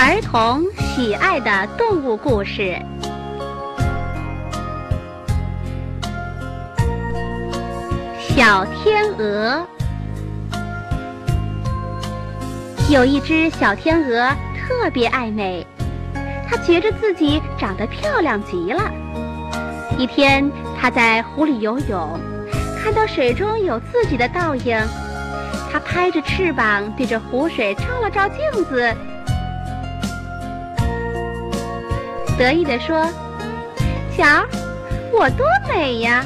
儿童喜爱的动物故事：小天鹅。有一只小天鹅特别爱美，它觉着自己长得漂亮极了。一天，它在湖里游泳，看到水中有自己的倒影，它拍着翅膀对着湖水照了照镜子。得意地说：“瞧，我多美呀！”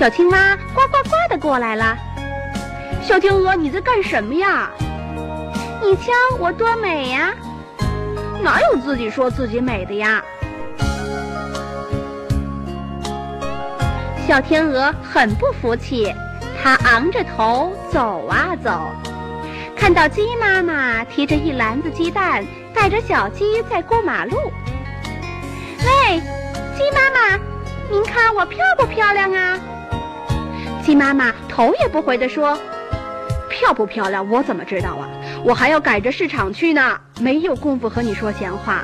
小青蛙呱呱呱的过来了。小天鹅，你在干什么呀？你瞧我多美呀！哪有自己说自己美的呀？小天鹅很不服气，它昂着头走啊走，看到鸡妈妈提着一篮子鸡蛋。带着小鸡在过马路。喂，鸡妈妈，您看我漂不漂亮啊？鸡妈妈头也不回地说：“漂不漂亮，我怎么知道啊？我还要赶着市场去呢，没有功夫和你说闲话。”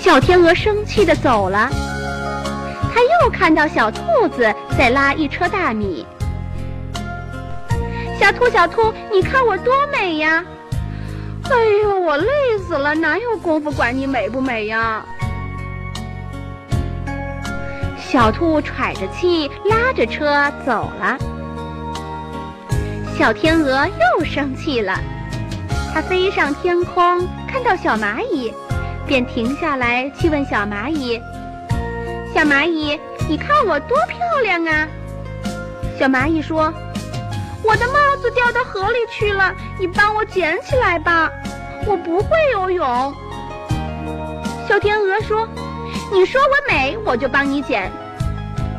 小天鹅生气地走了。他又看到小兔子在拉一车大米。小兔，小兔，你看我多美呀！哎呦，我累死了，哪有功夫管你美不美呀？小兔喘着气拉着车走了。小天鹅又生气了，它飞上天空，看到小蚂蚁，便停下来去问小蚂蚁：“小蚂蚁，你看我多漂亮啊？”小蚂蚁说。我的帽子掉到河里去了，你帮我捡起来吧。我不会游泳。小天鹅说：“你说我美，我就帮你捡；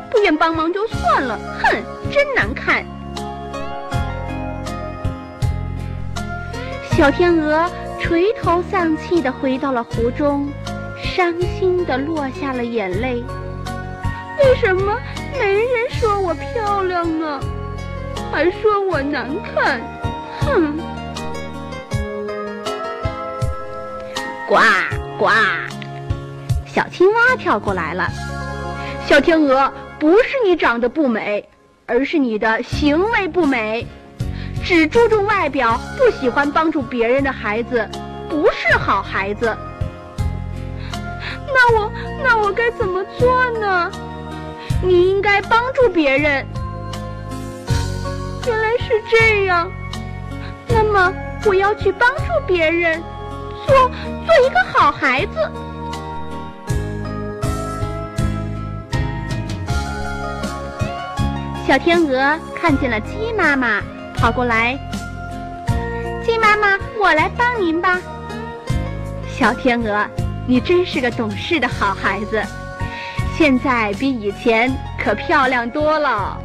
不愿帮忙就算了。”哼，真难看。小天鹅垂头丧气地回到了湖中，伤心地落下了眼泪。为什么没人说我漂亮呢？还说我难看，哼！呱呱，小青蛙跳过来了。小天鹅，不是你长得不美，而是你的行为不美。只注重外表，不喜欢帮助别人的孩子，不是好孩子。那我那我该怎么做呢？你应该帮助别人。原来是这样，那么我要去帮助别人，做做一个好孩子。小天鹅看见了鸡妈妈，跑过来。鸡妈妈，我来帮您吧。小天鹅，你真是个懂事的好孩子，现在比以前可漂亮多了。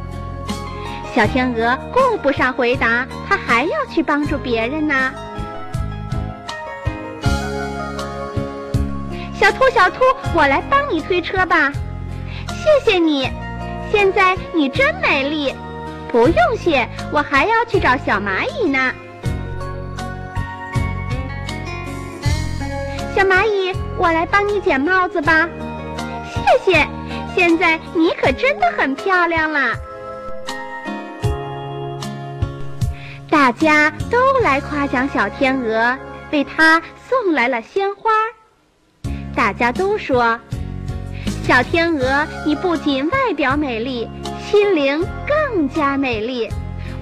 小天鹅顾不上回答，它还要去帮助别人呢。小兔，小兔，我来帮你推车吧。谢谢你，现在你真美丽。不用谢，我还要去找小蚂蚁呢。小蚂蚁，我来帮你捡帽子吧。谢谢，现在你可真的很漂亮了。大家都来夸奖小天鹅，为它送来了鲜花。大家都说：“小天鹅，你不仅外表美丽，心灵更加美丽，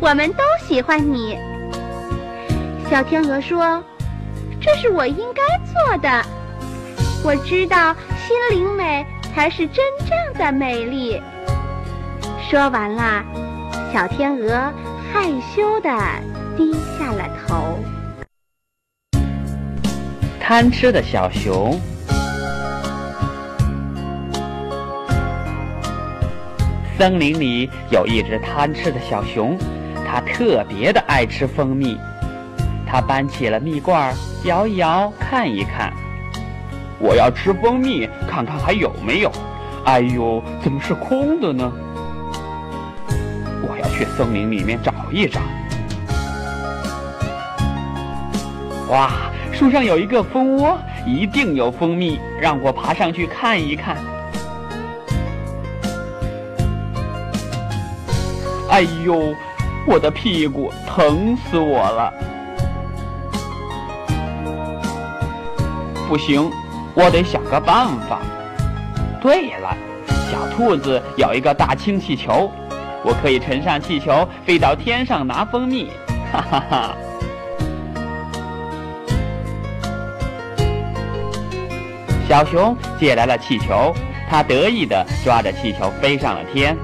我们都喜欢你。”小天鹅说：“这是我应该做的。我知道心灵美才是真正的美丽。”说完了，小天鹅。害羞的低下了头。贪吃的小熊。森林里有一只贪吃的小熊，它特别的爱吃蜂蜜。它搬起了蜜罐，摇一摇，看一看。我要吃蜂蜜，看看还有没有。哎呦，怎么是空的呢？我要去森林里面找一找。哇，树上有一个蜂窝，一定有蜂蜜，让我爬上去看一看。哎呦，我的屁股疼死我了。不行。我得想个办法。对了，小兔子有一个大氢气球，我可以乘上气球飞到天上拿蜂蜜。哈哈哈！小熊借来了气球，它得意地抓着气球飞上了天。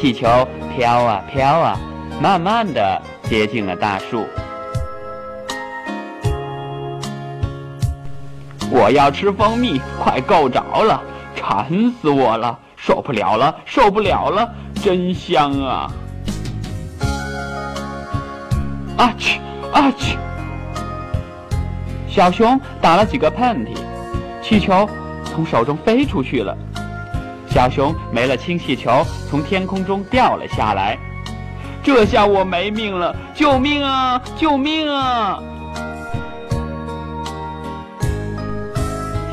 气球飘啊飘啊，慢慢地接近了大树。我要吃蜂蜜，快够着了，馋死我了，受不了了，受不了了，真香啊！啊去啊去！小熊打了几个喷嚏。气球从手中飞出去了，小熊没了氢气球，从天空中掉了下来。这下我没命了！救命啊！救命啊！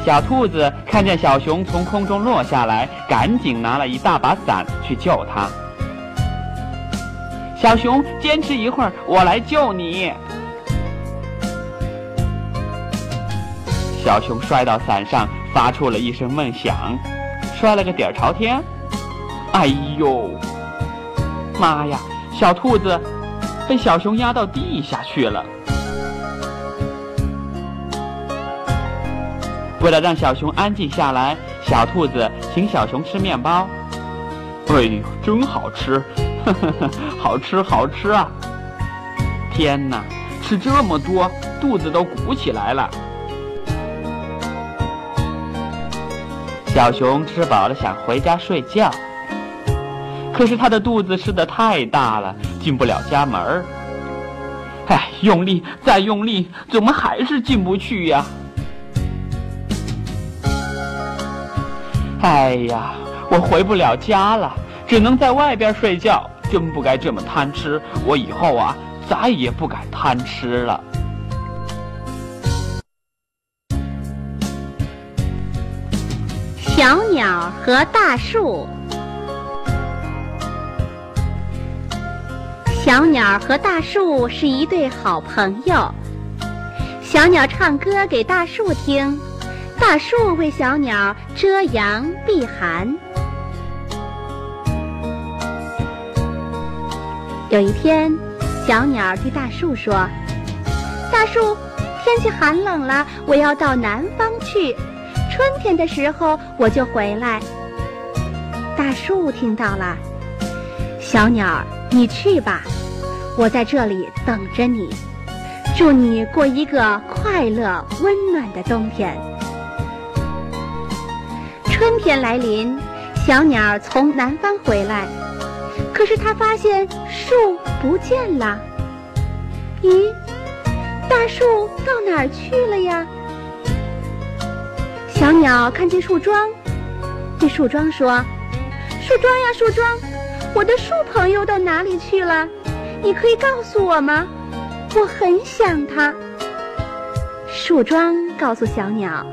小兔子看见小熊从空中落下来，赶紧拿了一大把伞去救它。小熊，坚持一会儿，我来救你。小熊摔到伞上，发出了一声闷响，摔了个底儿朝天。哎呦，妈呀！小兔子被小熊压到地下去了。为了让小熊安静下来，小兔子请小熊吃面包。哎呦，真好吃！呵呵呵，好吃好吃啊！天哪，吃这么多，肚子都鼓起来了。小熊吃饱了，想回家睡觉。可是他的肚子吃的太大了，进不了家门儿。哎，用力，再用力，怎么还是进不去呀？哎呀，我回不了家了，只能在外边睡觉。真不该这么贪吃，我以后啊，再也不敢贪吃了。小鸟和大树。小鸟和大树是一对好朋友。小鸟唱歌给大树听，大树为小鸟遮阳避寒。有一天，小鸟对大树说：“大树，天气寒冷了，我要到南方去。”春天的时候我就回来。大树听到了，小鸟，你去吧，我在这里等着你。祝你过一个快乐温暖的冬天。春天来临，小鸟从南方回来，可是它发现树不见了。咦，大树到哪儿去了呀？小鸟看见树桩，对树桩说：“树桩呀，树桩，我的树朋友到哪里去了？你可以告诉我吗？我很想他。”树桩告诉小鸟：“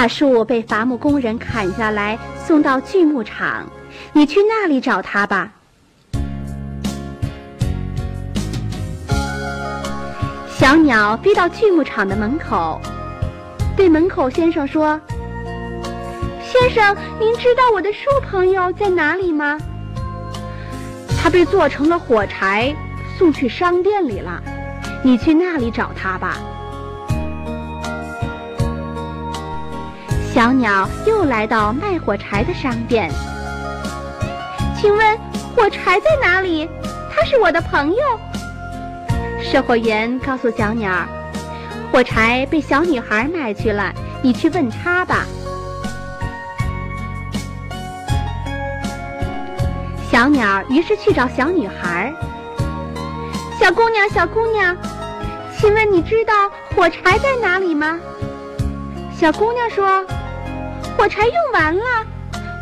大树被伐木工人砍下来，送到锯木厂，你去那里找他吧。”小鸟飞到锯木厂的门口。对门口先生说：“先生，您知道我的树朋友在哪里吗？他被做成了火柴，送去商店里了。你去那里找他吧。”小鸟又来到卖火柴的商店，请问火柴在哪里？他是我的朋友。售货员告诉小鸟。火柴被小女孩买去了，你去问她吧。小鸟于是去找小女孩。小姑娘，小姑娘，请问你知道火柴在哪里吗？小姑娘说：“火柴用完了，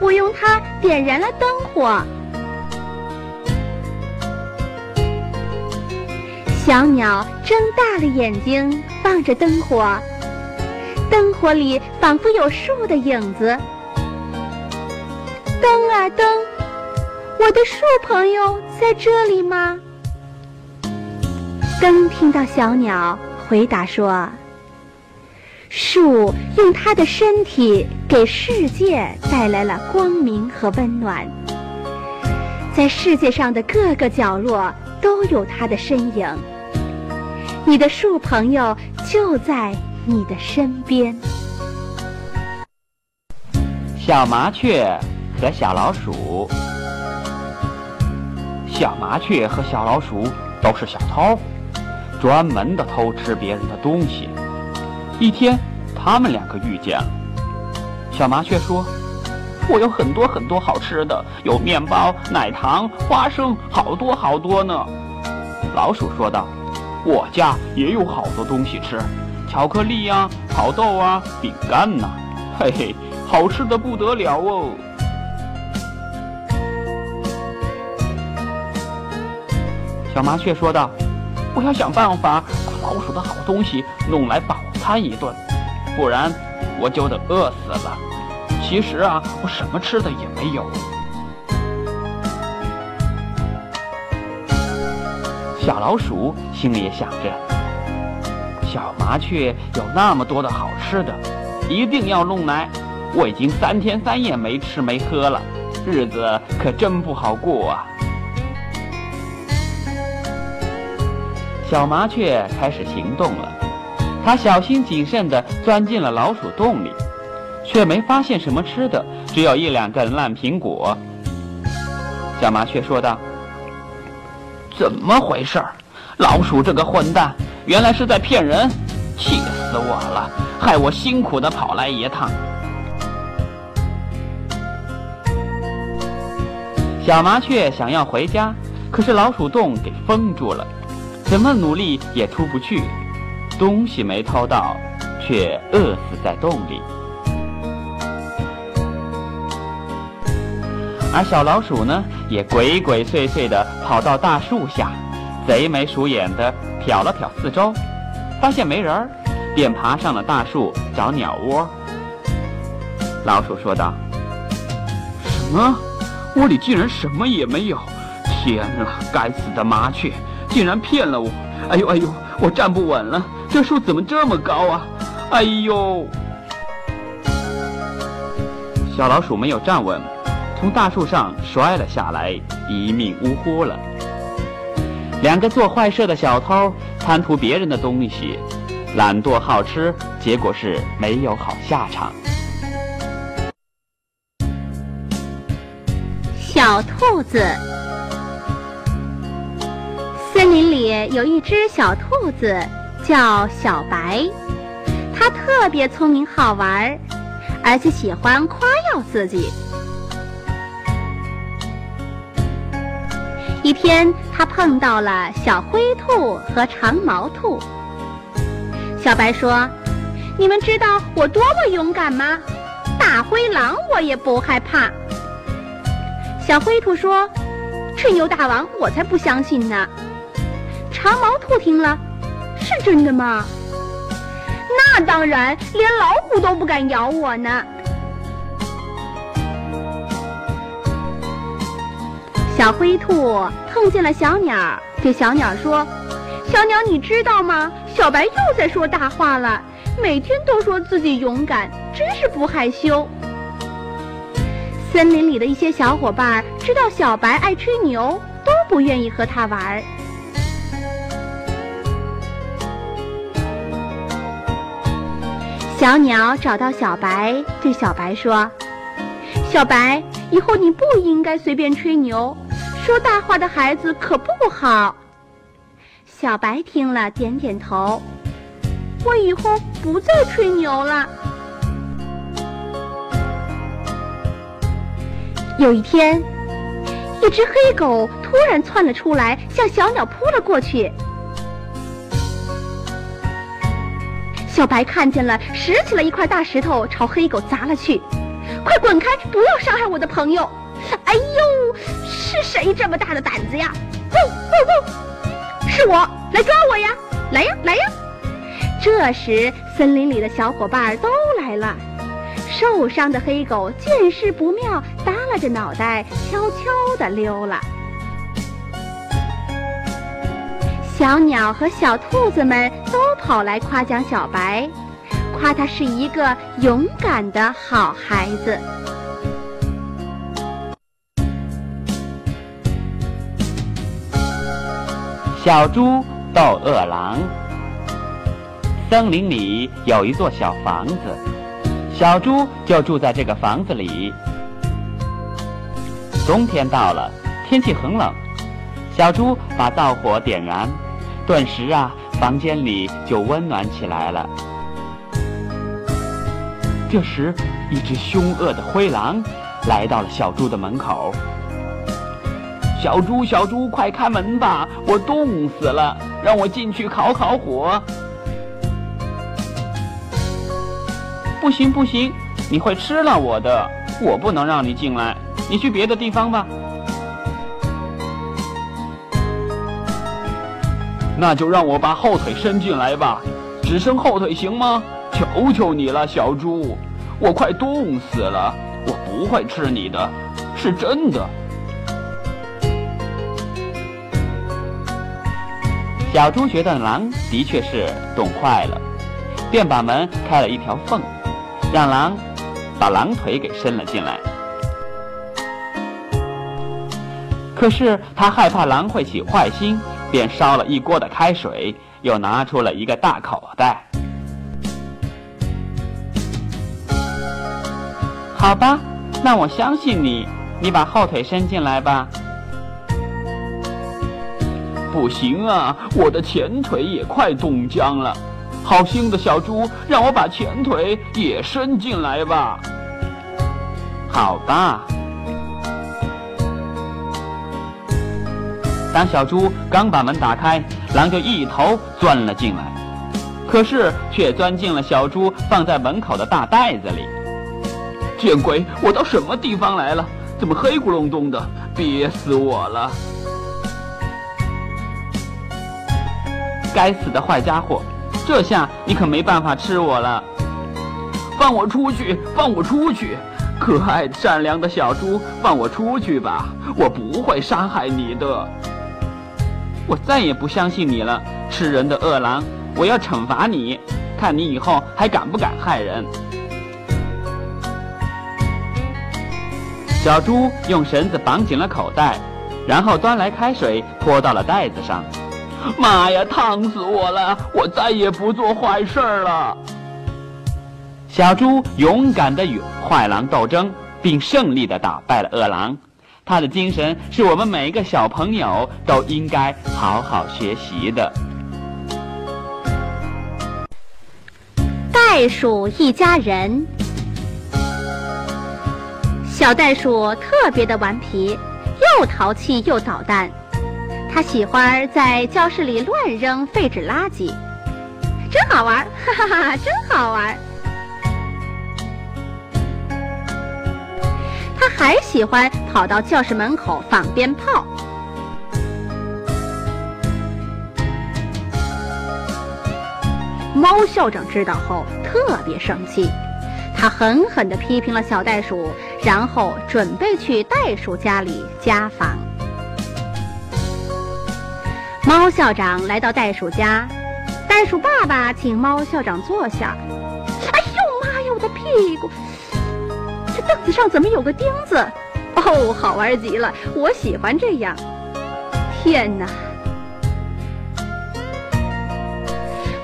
我用它点燃了灯火。”小鸟睁大了眼睛望着灯火，灯火里仿佛有树的影子。灯啊灯，我的树朋友在这里吗？灯听到小鸟回答说：“树用它的身体给世界带来了光明和温暖，在世界上的各个角落都有它的身影。你的树朋友就在你的身边。”小麻雀和小老鼠，小麻雀和小老鼠都是小偷。专门的偷吃别人的东西。一天，他们两个遇见了。小麻雀说：“我有很多很多好吃的，有面包、奶糖、花生，好多好多呢。”老鼠说道：“我家也有好多东西吃，巧克力呀、烤豆啊、饼干呐，嘿嘿，好吃的不得了哦。”小麻雀说道。我要想办法把老鼠的好东西弄来饱餐一顿，不然我就得饿死了。其实啊，我什么吃的也没有。小老鼠心里也想着，小麻雀有那么多的好吃的，一定要弄来。我已经三天三夜没吃没喝了，日子可真不好过啊。小麻雀开始行动了，他小心谨慎地钻进了老鼠洞里，却没发现什么吃的，只有一两根烂苹果。小麻雀说道：“怎么回事？老鼠这个混蛋，原来是在骗人！气死我了，害我辛苦地跑来一趟。”小麻雀想要回家，可是老鼠洞给封住了。怎么努力也出不去，东西没偷到，却饿死在洞里。而小老鼠呢，也鬼鬼祟祟地跑到大树下，贼眉鼠眼地瞟了瞟四周，发现没人儿，便爬上了大树找鸟窝。老鼠说道：“什么？窝里竟然什么也没有！天啊，该死的麻雀！”竟然骗了我！哎呦哎呦，我站不稳了，这树怎么这么高啊？哎呦！小老鼠没有站稳，从大树上摔了下来，一命呜呼了。两个做坏事的小偷贪图别人的东西，懒惰好吃，结果是没有好下场。小兔子。森林里有一只小兔子，叫小白。它特别聪明好玩，而且喜欢夸耀自己。一天，它碰到了小灰兔和长毛兔。小白说：“你们知道我多么勇敢吗？大灰狼我也不害怕。”小灰兔说：“吹牛大王，我才不相信呢。”长毛兔听了，是真的吗？那当然，连老虎都不敢咬我呢。小灰兔碰见了小鸟，对小鸟说：“小鸟，你知道吗？小白又在说大话了，每天都说自己勇敢，真是不害羞。”森林里的一些小伙伴知道小白爱吹牛，都不愿意和他玩。小鸟找到小白，对小白说：“小白，以后你不应该随便吹牛，说大话的孩子可不好。”小白听了，点点头：“我以后不再吹牛了。”有一天，一只黑狗突然窜了出来，向小鸟扑了过去。小白看见了，拾起了一块大石头朝黑狗砸了去。快滚开！不要伤害我的朋友！哎呦，是谁这么大的胆子呀？吼吼吼！是我，来抓我呀！来呀，来呀！这时，森林里的小伙伴都来了。受伤的黑狗见势不妙，耷拉着脑袋，悄悄地溜了。小鸟和小兔子们都跑来夸奖小白，夸他是一个勇敢的好孩子。小猪斗饿狼。森林里有一座小房子，小猪就住在这个房子里。冬天到了，天气很冷，小猪把灶火点燃。顿时啊，房间里就温暖起来了。这时，一只凶恶的灰狼来到了小猪的门口。小猪，小猪，快开门吧！我冻死了，让我进去烤烤火。不行，不行，你会吃了我的，我不能让你进来。你去别的地方吧。那就让我把后腿伸进来吧，只伸后腿行吗？求求你了，小猪，我快冻死了，我不会吃你的，是真的。小猪觉得狼的确是冻坏了，便把门开了一条缝，让狼把狼腿给伸了进来。可是他害怕狼会起坏心。便烧了一锅的开水，又拿出了一个大口袋。好吧，那我相信你，你把后腿伸进来吧。不行啊，我的前腿也快冻僵了。好心的小猪，让我把前腿也伸进来吧。好吧。当小猪刚把门打开，狼就一头钻了进来，可是却钻进了小猪放在门口的大袋子里。见鬼！我到什么地方来了？怎么黑咕隆咚的？憋死我了！该死的坏家伙，这下你可没办法吃我了！放我出去！放我出去！可爱善良的小猪，放我出去吧！我不会伤害你的。我再也不相信你了，吃人的饿狼！我要惩罚你，看你以后还敢不敢害人。小猪用绳子绑紧了口袋，然后端来开水泼到了袋子上。妈呀，烫死我了！我再也不做坏事了。小猪勇敢地与坏狼斗争，并胜利地打败了饿狼。他的精神是我们每一个小朋友都应该好好学习的。袋鼠一家人，小袋鼠特别的顽皮，又淘气又捣蛋。他喜欢在教室里乱扔废纸垃圾，真好玩，哈哈哈，真好玩。他还喜欢跑到教室门口放鞭炮。猫校长知道后特别生气，他狠狠地批评了小袋鼠，然后准备去袋鼠家里家访。猫校长来到袋鼠家，袋鼠爸爸请猫校长坐下。哎呦妈呀，我的屁股！凳 子上怎么有个钉子？哦，好玩极了，我喜欢这样。天哪！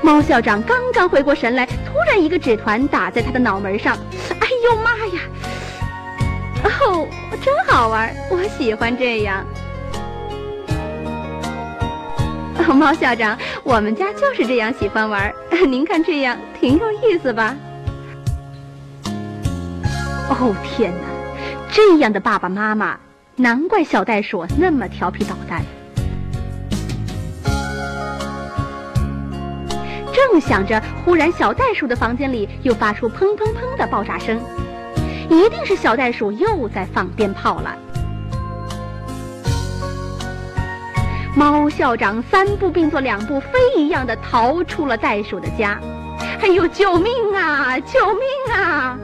猫校长刚刚回过神来，突然一个纸团打在他的脑门上。哎呦妈呀！哦，真好玩，我喜欢这样。猫校长，我们家就是这样喜欢玩。您看这样挺有意思吧？哦天哪，这样的爸爸妈妈，难怪小袋鼠那么调皮捣蛋。正想着，忽然小袋鼠的房间里又发出砰砰砰的爆炸声，一定是小袋鼠又在放鞭炮了。猫校长三步并作两步飞一样的逃出了袋鼠的家。哎呦，救命啊！救命啊！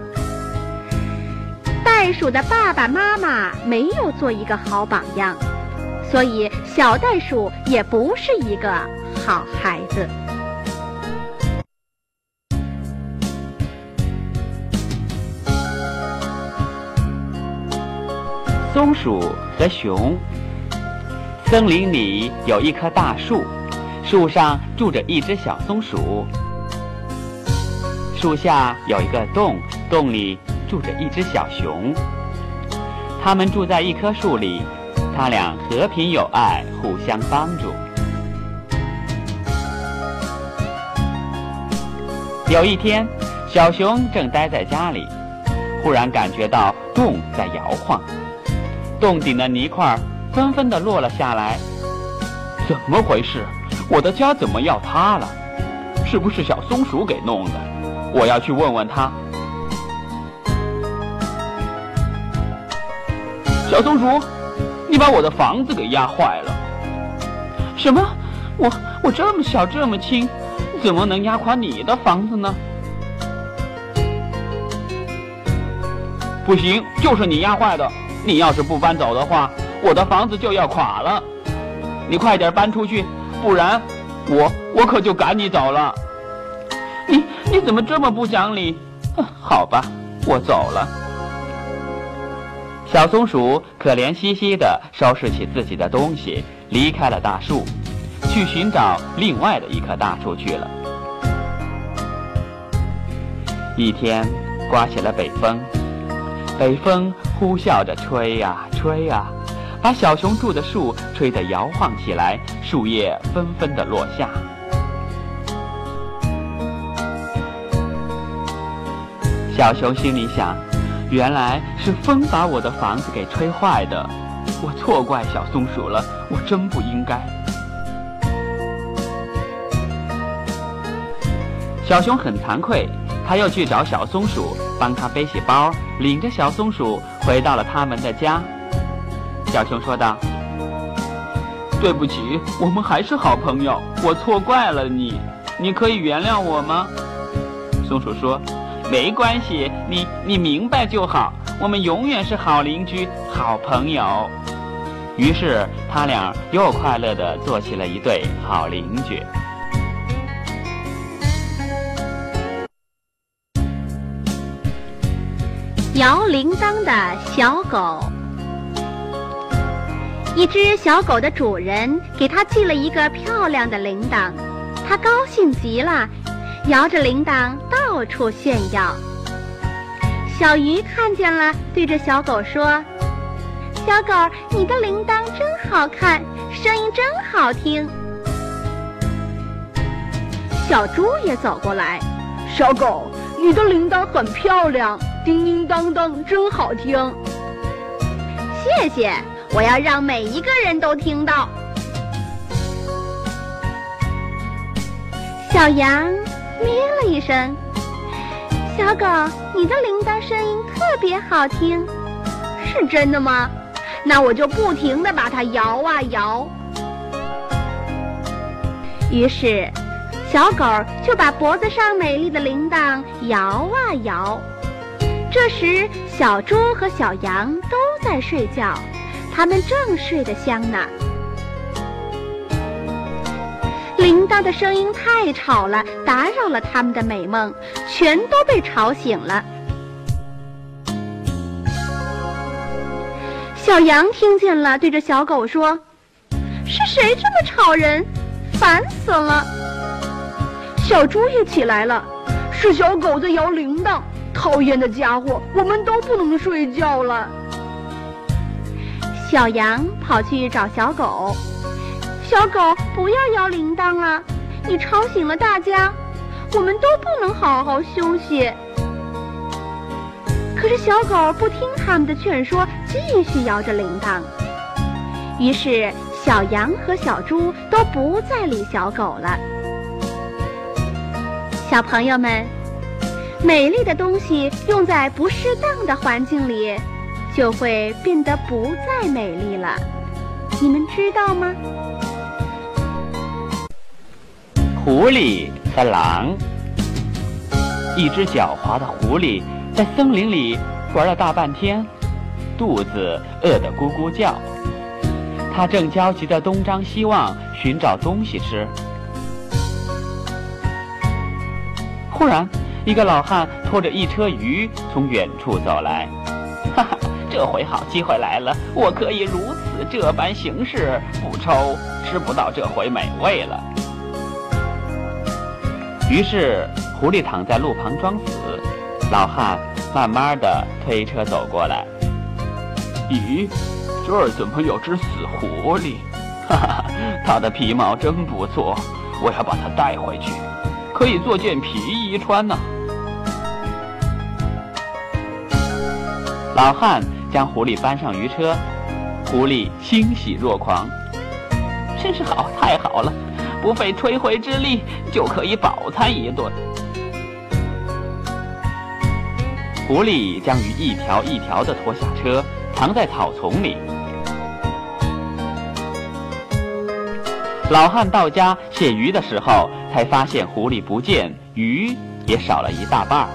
袋鼠的爸爸妈妈没有做一个好榜样，所以小袋鼠也不是一个好孩子。松鼠和熊。森林里有一棵大树，树上住着一只小松鼠。树下有一个洞，洞里住着一只小熊。他们住在一棵树里，他俩和平友爱，互相帮助。有一天，小熊正待在家里，忽然感觉到洞在摇晃。洞顶的泥块纷纷地落了下来，怎么回事？我的家怎么要塌了？是不是小松鼠给弄的？我要去问问他。小松鼠，你把我的房子给压坏了。什么？我我这么小这么轻，怎么能压垮你的房子呢？不行，就是你压坏的。你要是不搬走的话，我的房子就要垮了。你快点搬出去，不然我我可就赶你走了。你你怎么这么不讲理？好吧，我走了。小松鼠可怜兮兮地收拾起自己的东西，离开了大树，去寻找另外的一棵大树去了。一天，刮起了北风，北风。呼啸着吹呀吹呀，把小熊住的树吹得摇晃起来，树叶纷纷的落下。小熊心里想：原来是风把我的房子给吹坏的，我错怪小松鼠了，我真不应该。小熊很惭愧。他又去找小松鼠，帮他背起包，领着小松鼠回到了他们的家。小熊说道：“对不起，我们还是好朋友，我错怪了你，你可以原谅我吗？”松鼠说：“没关系，你你明白就好，我们永远是好邻居、好朋友。”于是他俩又快乐地做起了一对好邻居。摇铃铛的小狗，一只小狗的主人给它系了一个漂亮的铃铛，它高兴极了，摇着铃铛到处炫耀。小鱼看见了，对着小狗说：“小狗，你的铃铛真好看，声音真好听。”小猪也走过来：“小狗，你的铃铛很漂亮。”叮叮当当，真好听！谢谢，我要让每一个人都听到。小羊咩了一声：“小狗，你的铃铛声音特别好听，是真的吗？那我就不停的把它摇啊摇。”于是，小狗就把脖子上美丽的铃铛摇啊摇。这时，小猪和小羊都在睡觉，它们正睡得香呢。铃铛的声音太吵了，打扰了他们的美梦，全都被吵醒了。小羊听见了，对着小狗说：“是谁这么吵人？烦死了！”小猪也起来了：“是小狗在摇铃铛。”讨厌的家伙，我们都不能睡觉了。小羊跑去找小狗，小狗不要摇铃铛了，你吵醒了大家，我们都不能好好休息。可是小狗不听他们的劝说，继续摇着铃铛。于是小羊和小猪都不再理小狗了。小朋友们。美丽的东西用在不适当的环境里，就会变得不再美丽了。你们知道吗？狐狸和狼。一只狡猾的狐狸在森林里玩了大半天，肚子饿得咕咕叫。它正焦急地东张西望寻找东西吃，忽然，一个老汉拖着一车鱼从远处走来。哈哈，这回好机会来了，我可以如此这般行事，不抽吃不到这回美味了。于是，狐狸躺在路旁装死，老汉慢慢的推车走过来。咦，这儿怎么有只死狐狸？哈哈，它的皮毛真不错，我要把它带回去，可以做件皮衣穿呢。老汉将狐狸搬上鱼车，狐狸欣喜若狂，真是好，太好了，不费吹灰之力就可以饱餐一顿。狐狸将鱼一条一条地拖下车，藏在草丛里。老汉到家卸鱼的时候，才发现狐狸不见，鱼也少了一大半。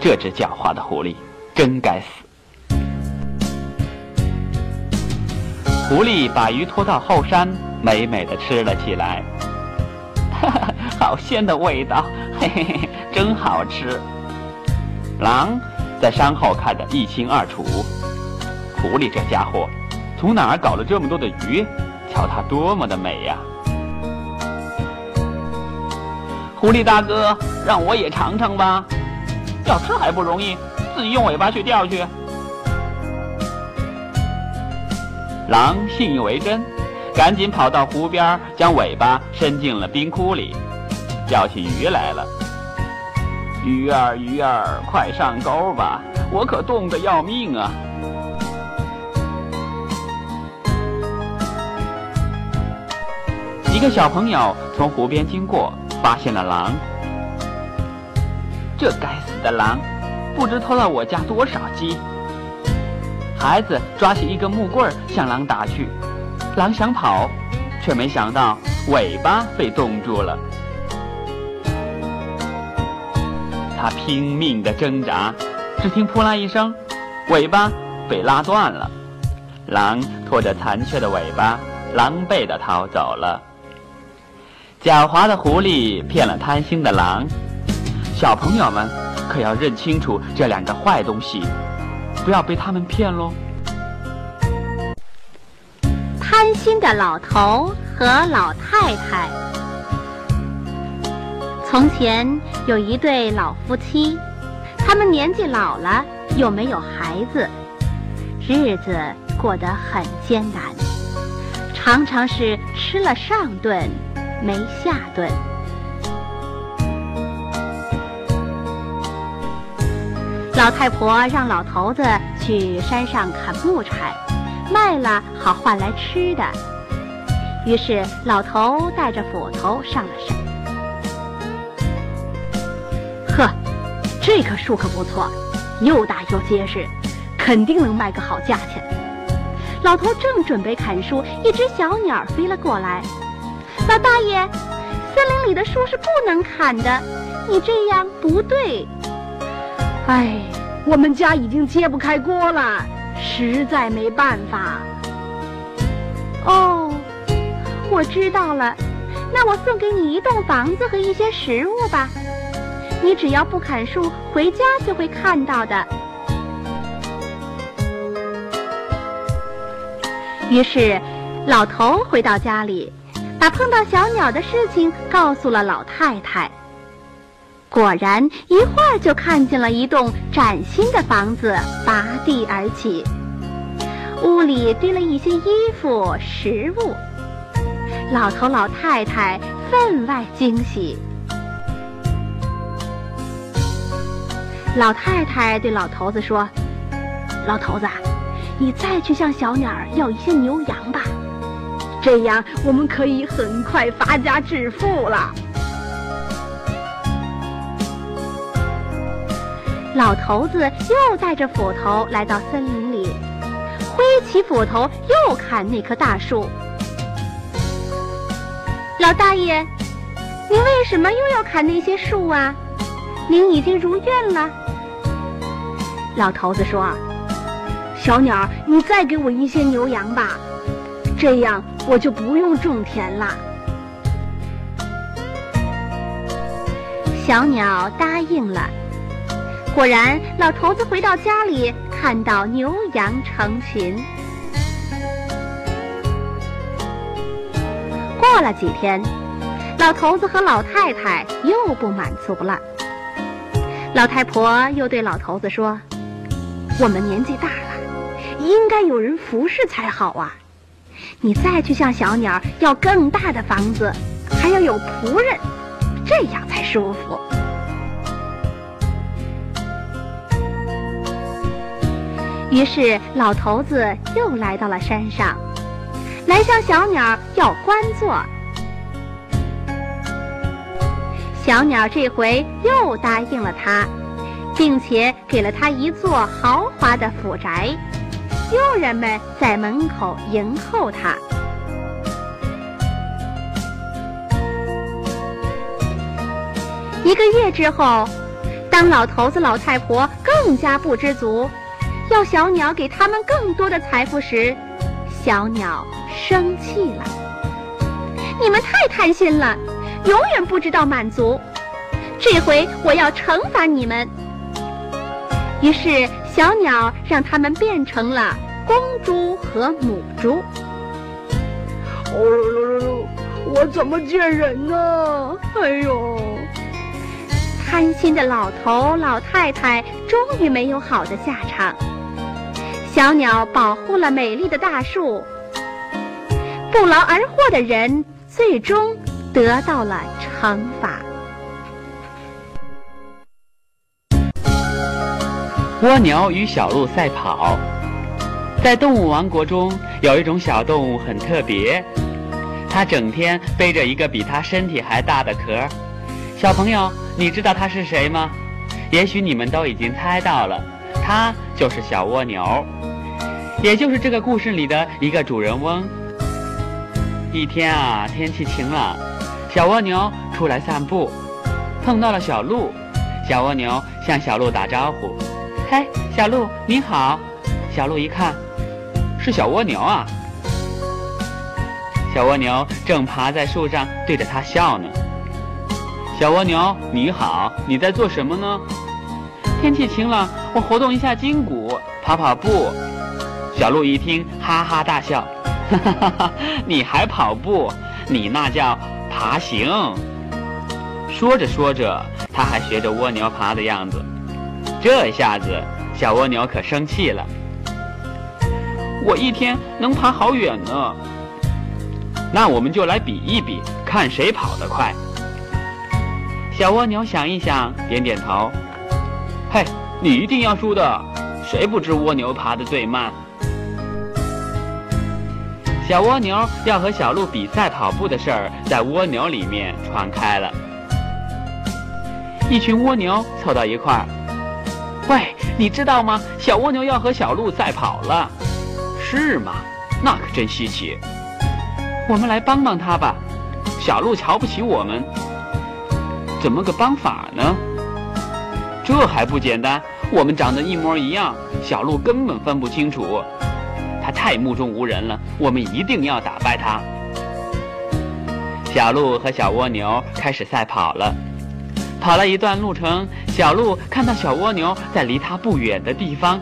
这只狡猾的狐狸！真该死！狐狸把鱼拖到后山，美美的吃了起来。哈哈，好鲜的味道，嘿嘿嘿，真好吃。狼在山后看得一清二楚。狐狸这家伙，从哪儿搞了这么多的鱼？瞧它多么的美呀！狐狸大哥，让我也尝尝吧。要吃还不容易。自己用尾巴去钓去。狼信以为真，赶紧跑到湖边，将尾巴伸进了冰窟里，钓起鱼来了。鱼儿鱼儿，快上钩吧！我可冻得要命啊！一个小朋友从湖边经过，发现了狼。这该死的狼！不知偷了我家多少鸡。孩子抓起一根木棍向狼打去，狼想跑，却没想到尾巴被冻住了。它拼命地挣扎，只听“扑啦”一声，尾巴被拉断了。狼拖着残缺的尾巴，狼狈地逃走了。狡猾的狐狸骗了贪心的狼，小朋友们。可要认清楚这两个坏东西，不要被他们骗喽。贪心的老头和老太太。从前有一对老夫妻，他们年纪老了，又没有孩子，日子过得很艰难，常常是吃了上顿没下顿。老太婆让老头子去山上砍木柴，卖了好换来吃的。于是老头带着斧头上了山。呵，这棵树可不错，又大又结实，肯定能卖个好价钱。老头正准备砍树，一只小鸟飞了过来。老大爷，森林里的树是不能砍的，你这样不对。哎，我们家已经揭不开锅了，实在没办法。哦，我知道了，那我送给你一栋房子和一些食物吧。你只要不砍树，回家就会看到的。于是，老头回到家里，把碰到小鸟的事情告诉了老太太。果然，一会儿就看见了一栋崭新的房子拔地而起，屋里堆了一些衣服、食物。老头老太太分外惊喜。老太太对老头子说：“老头子，你再去向小鸟要一些牛羊吧，这样我们可以很快发家致富了。”老头子又带着斧头来到森林里，挥起斧头又砍那棵大树。老大爷，您为什么又要砍那些树啊？您已经如愿了。老头子说：“小鸟，你再给我一些牛羊吧，这样我就不用种田了。”小鸟答应了。果然，老头子回到家里，看到牛羊成群。过了几天，老头子和老太太又不满足了。老太婆又对老头子说。我们年纪大了，应该有人服侍才好啊！你再去向小鸟要更大的房子，还要有仆人，这样才舒服。于是老头子又来到了山上，来向小鸟要官做。小鸟这回又答应了他。并且给了他一座豪华的府宅，佣人们在门口迎候他。一个月之后，当老头子、老太婆更加不知足，要小鸟给他们更多的财富时，小鸟生气了：“你们太贪心了，永远不知道满足。这回我要惩罚你们。”于是，小鸟让它们变成了公猪和母猪。哦，我怎么见人呢？哎呦！贪心的老头老太太终于没有好的下场。小鸟保护了美丽的大树，不劳而获的人最终得到了惩罚。蜗牛与小鹿赛跑，在动物王国中，有一种小动物很特别，它整天背着一个比它身体还大的壳。小朋友，你知道它是谁吗？也许你们都已经猜到了，它就是小蜗牛，也就是这个故事里的一个主人翁。一天啊，天气晴朗，小蜗牛出来散步，碰到了小鹿，小蜗牛向小鹿打招呼。嘿，小鹿你好！小鹿一看，是小蜗牛啊。小蜗牛正爬在树上对着它笑呢。小蜗牛你好，你在做什么呢？天气晴朗，我活动一下筋骨，跑跑步。小鹿一听，哈哈大笑，哈哈哈哈！你还跑步？你那叫爬行。说着说着，他还学着蜗牛爬的样子。这下子，小蜗牛可生气了。我一天能爬好远呢。那我们就来比一比，看谁跑得快。小蜗牛想一想，点点头。嘿，你一定要输的。谁不知蜗牛爬得最慢？小蜗牛要和小鹿比赛跑步的事儿，在蜗牛里面传开了。一群蜗牛凑到一块儿。喂，你知道吗？小蜗牛要和小鹿赛跑了，是吗？那可真稀奇。我们来帮帮他吧。小鹿瞧不起我们，怎么个帮法呢？这还不简单？我们长得一模一样，小鹿根本分不清楚。他太目中无人了，我们一定要打败他。小鹿和小蜗牛开始赛跑了。跑了一段路程，小鹿看到小蜗牛在离它不远的地方，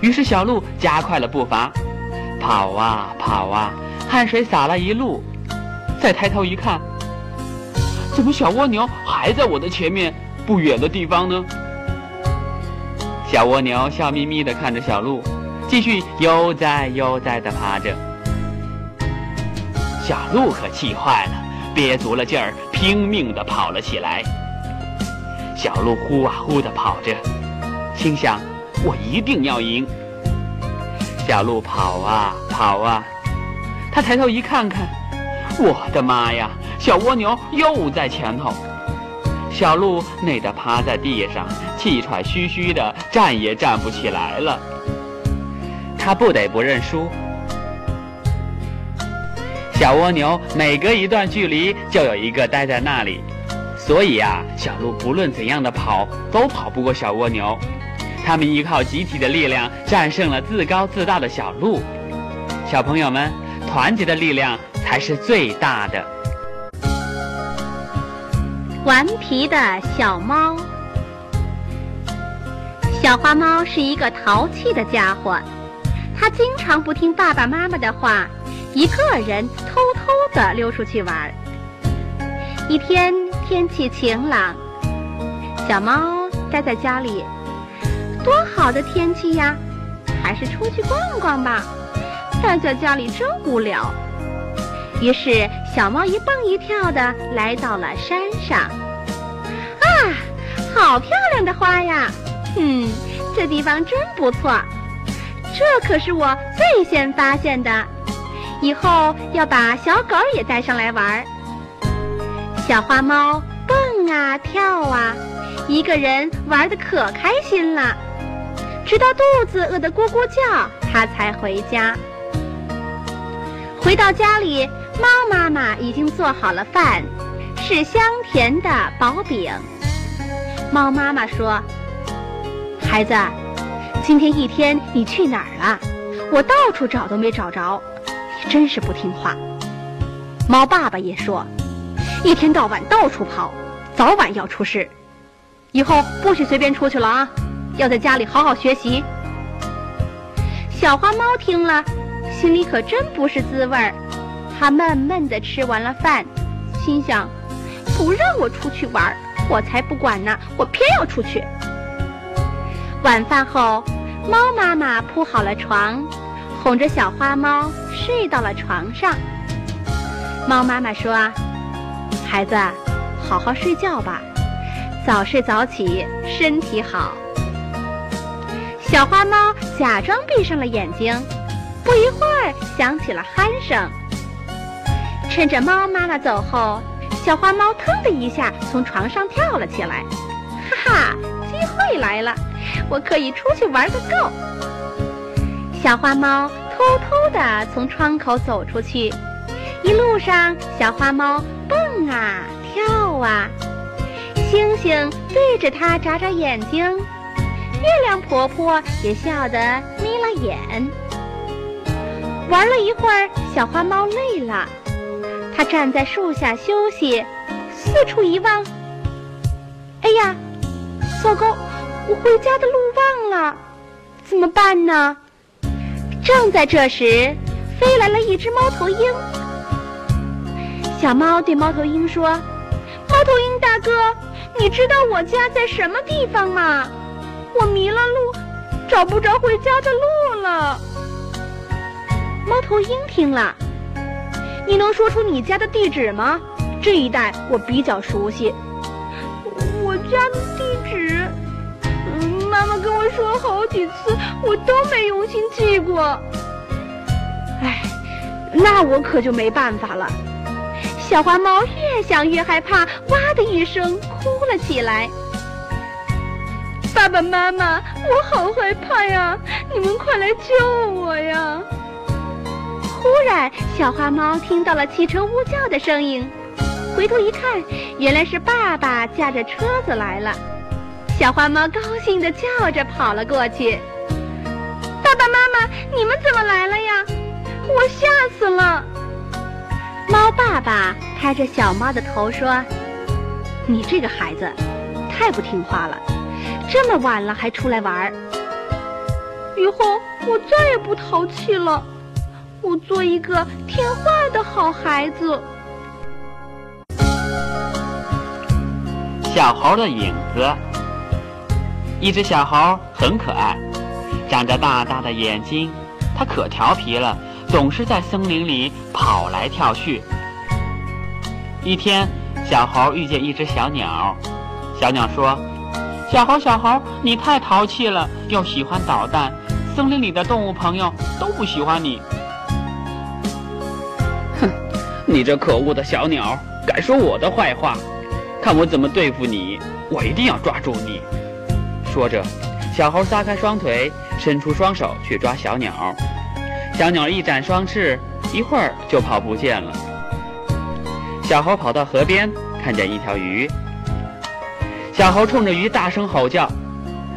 于是小鹿加快了步伐，跑啊跑啊，汗水洒了一路。再抬头一看，怎么小蜗牛还在我的前面不远的地方呢？小蜗牛笑眯眯地看着小鹿，继续悠哉悠哉地爬着。小鹿可气坏了，憋足了劲儿。拼命地跑了起来，小鹿呼啊呼地跑着，心想：我一定要赢。小鹿跑啊跑啊，他抬头一看看，我的妈呀！小蜗牛又在前头。小鹿累得趴在地上，气喘吁吁的，站也站不起来了。他不得不认输。小蜗牛每隔一段距离就有一个待在那里，所以啊，小鹿不论怎样的跑，都跑不过小蜗牛。它们依靠集体的力量战胜了自高自大的小鹿。小朋友们，团结的力量才是最大的。顽皮的小猫，小花猫是一个淘气的家伙，它经常不听爸爸妈妈的话，一个人偷偷地溜出去玩。一天天气晴朗，小猫待在家里。多好的天气呀！还是出去逛逛吧，待在家里真无聊。于是，小猫一蹦一跳地来到了山上。啊，好漂亮的花呀！嗯，这地方真不错。这可是我最先发现的。以后要把小狗也带上来玩。小花猫蹦啊跳啊，一个人玩的可开心了。直到肚子饿得咕咕叫，它才回家。回到家里，猫妈妈已经做好了饭，是香甜的薄饼。猫妈妈说：“孩子，今天一天你去哪儿了？我到处找都没找着，你真是不听话。”猫爸爸也说：“一天到晚到处跑，早晚要出事，以后不许随便出去了啊！”要在家里好好学习。小花猫听了，心里可真不是滋味儿。它闷闷地吃完了饭，心想：不让我出去玩，我才不管呢！我偏要出去。晚饭后，猫妈妈铺好了床，哄着小花猫睡到了床上。猫妈妈说：“孩子，好好睡觉吧，早睡早起，身体好。”小花猫假装闭上了眼睛，不一会儿响起了鼾声。趁着猫妈妈走后，小花猫腾的一下从床上跳了起来。哈哈，机会来了，我可以出去玩个够。小花猫偷偷地从窗口走出去，一路上，小花猫蹦啊跳啊，星星对着它眨眨眼睛。月亮婆婆也笑得眯了眼。玩了一会儿，小花猫累了，它站在树下休息，四处一望。哎呀，糟糕！我回家的路忘了，怎么办呢？正在这时，飞来了一只猫头鹰。小猫对猫头鹰说：“猫头鹰大哥，你知道我家在什么地方吗？”我迷了路，找不着回家的路了。猫头鹰听了，你能说出你家的地址吗？这一带我比较熟悉。我家的地址，妈妈跟我说好几次，我都没用心记过。哎，那我可就没办法了。小花猫越想越害怕，哇的一声哭了起来。爸爸妈妈，我好害怕呀！你们快来救我呀！忽然，小花猫听到了汽车呜叫的声音，回头一看，原来是爸爸驾着车子来了。小花猫高兴地叫着跑了过去：“爸爸妈妈，你们怎么来了呀？我吓死了！”猫爸爸拍着小猫的头说：“你这个孩子，太不听话了。”这么晚了还出来玩儿，以后我再也不淘气了，我做一个听话的好孩子。小猴的影子，一只小猴很可爱，长着大大的眼睛，它可调皮了，总是在森林里跑来跳去。一天，小猴遇见一只小鸟，小鸟说。小猴，小猴，你太淘气了，又喜欢捣蛋，森林里的动物朋友都不喜欢你。你这可恶的小鸟，敢说我的坏话？看我怎么对付你！我一定要抓住你！说着，小猴撒开双腿，伸出双手去抓小鸟。小鸟一展双翅，一会儿就跑不见了。小猴跑到河边，看见一条鱼。小猴冲着鱼大声吼叫：“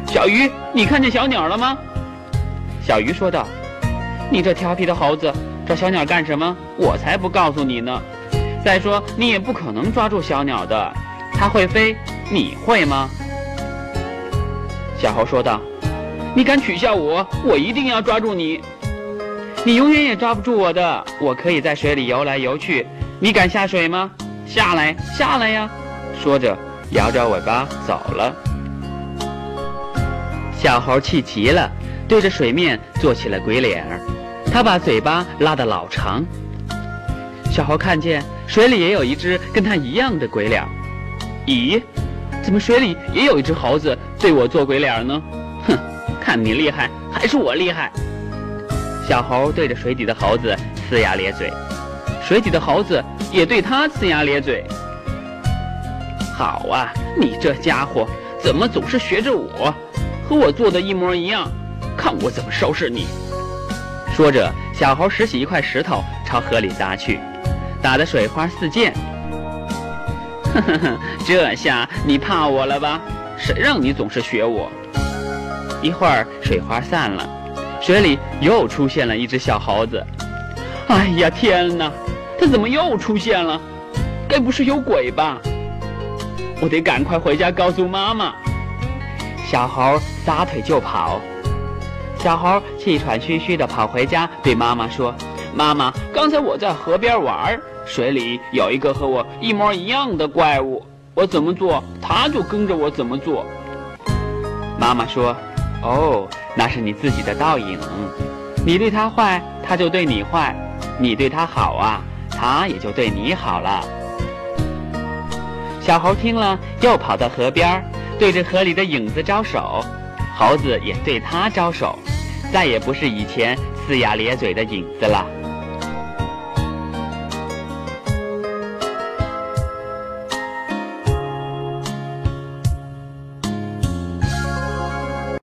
小鱼，你看见小鸟了吗？”小鱼说道：“你这调皮的猴子，抓小鸟干什么？我才不告诉你呢！再说，你也不可能抓住小鸟的，它会飞，你会吗？”小猴说道：“你敢取笑我，我一定要抓住你。你永远也抓不住我的，我可以在水里游来游去。你敢下水吗？下来，下来呀！”说着。摇着尾巴走了，小猴气急了，对着水面做起了鬼脸儿。他把嘴巴拉得老长。小猴看见水里也有一只跟他一样的鬼脸。咦，怎么水里也有一只猴子对我做鬼脸呢？哼，看你厉害还是我厉害？小猴对着水底的猴子呲牙咧嘴，水底的猴子也对他呲牙咧嘴。好啊，你这家伙怎么总是学着我，和我做的一模一样？看我怎么收拾你！说着，小猴拾起一块石头朝河里砸去，打得水花四溅。呵呵呵，这下你怕我了吧？谁让你总是学我？一会儿水花散了，水里又出现了一只小猴子。哎呀，天哪！它怎么又出现了？该不是有鬼吧？我得赶快回家告诉妈妈。小猴撒腿就跑。小猴气喘吁吁地跑回家，对妈妈说：“妈妈，刚才我在河边玩，水里有一个和我一模一样的怪物，我怎么做，它就跟着我怎么做。”妈妈说：“哦，那是你自己的倒影。你对它坏，它就对你坏；你对它好啊，它也就对你好了。”小猴听了，又跑到河边，对着河里的影子招手。猴子也对他招手，再也不是以前呲牙咧嘴的影子了。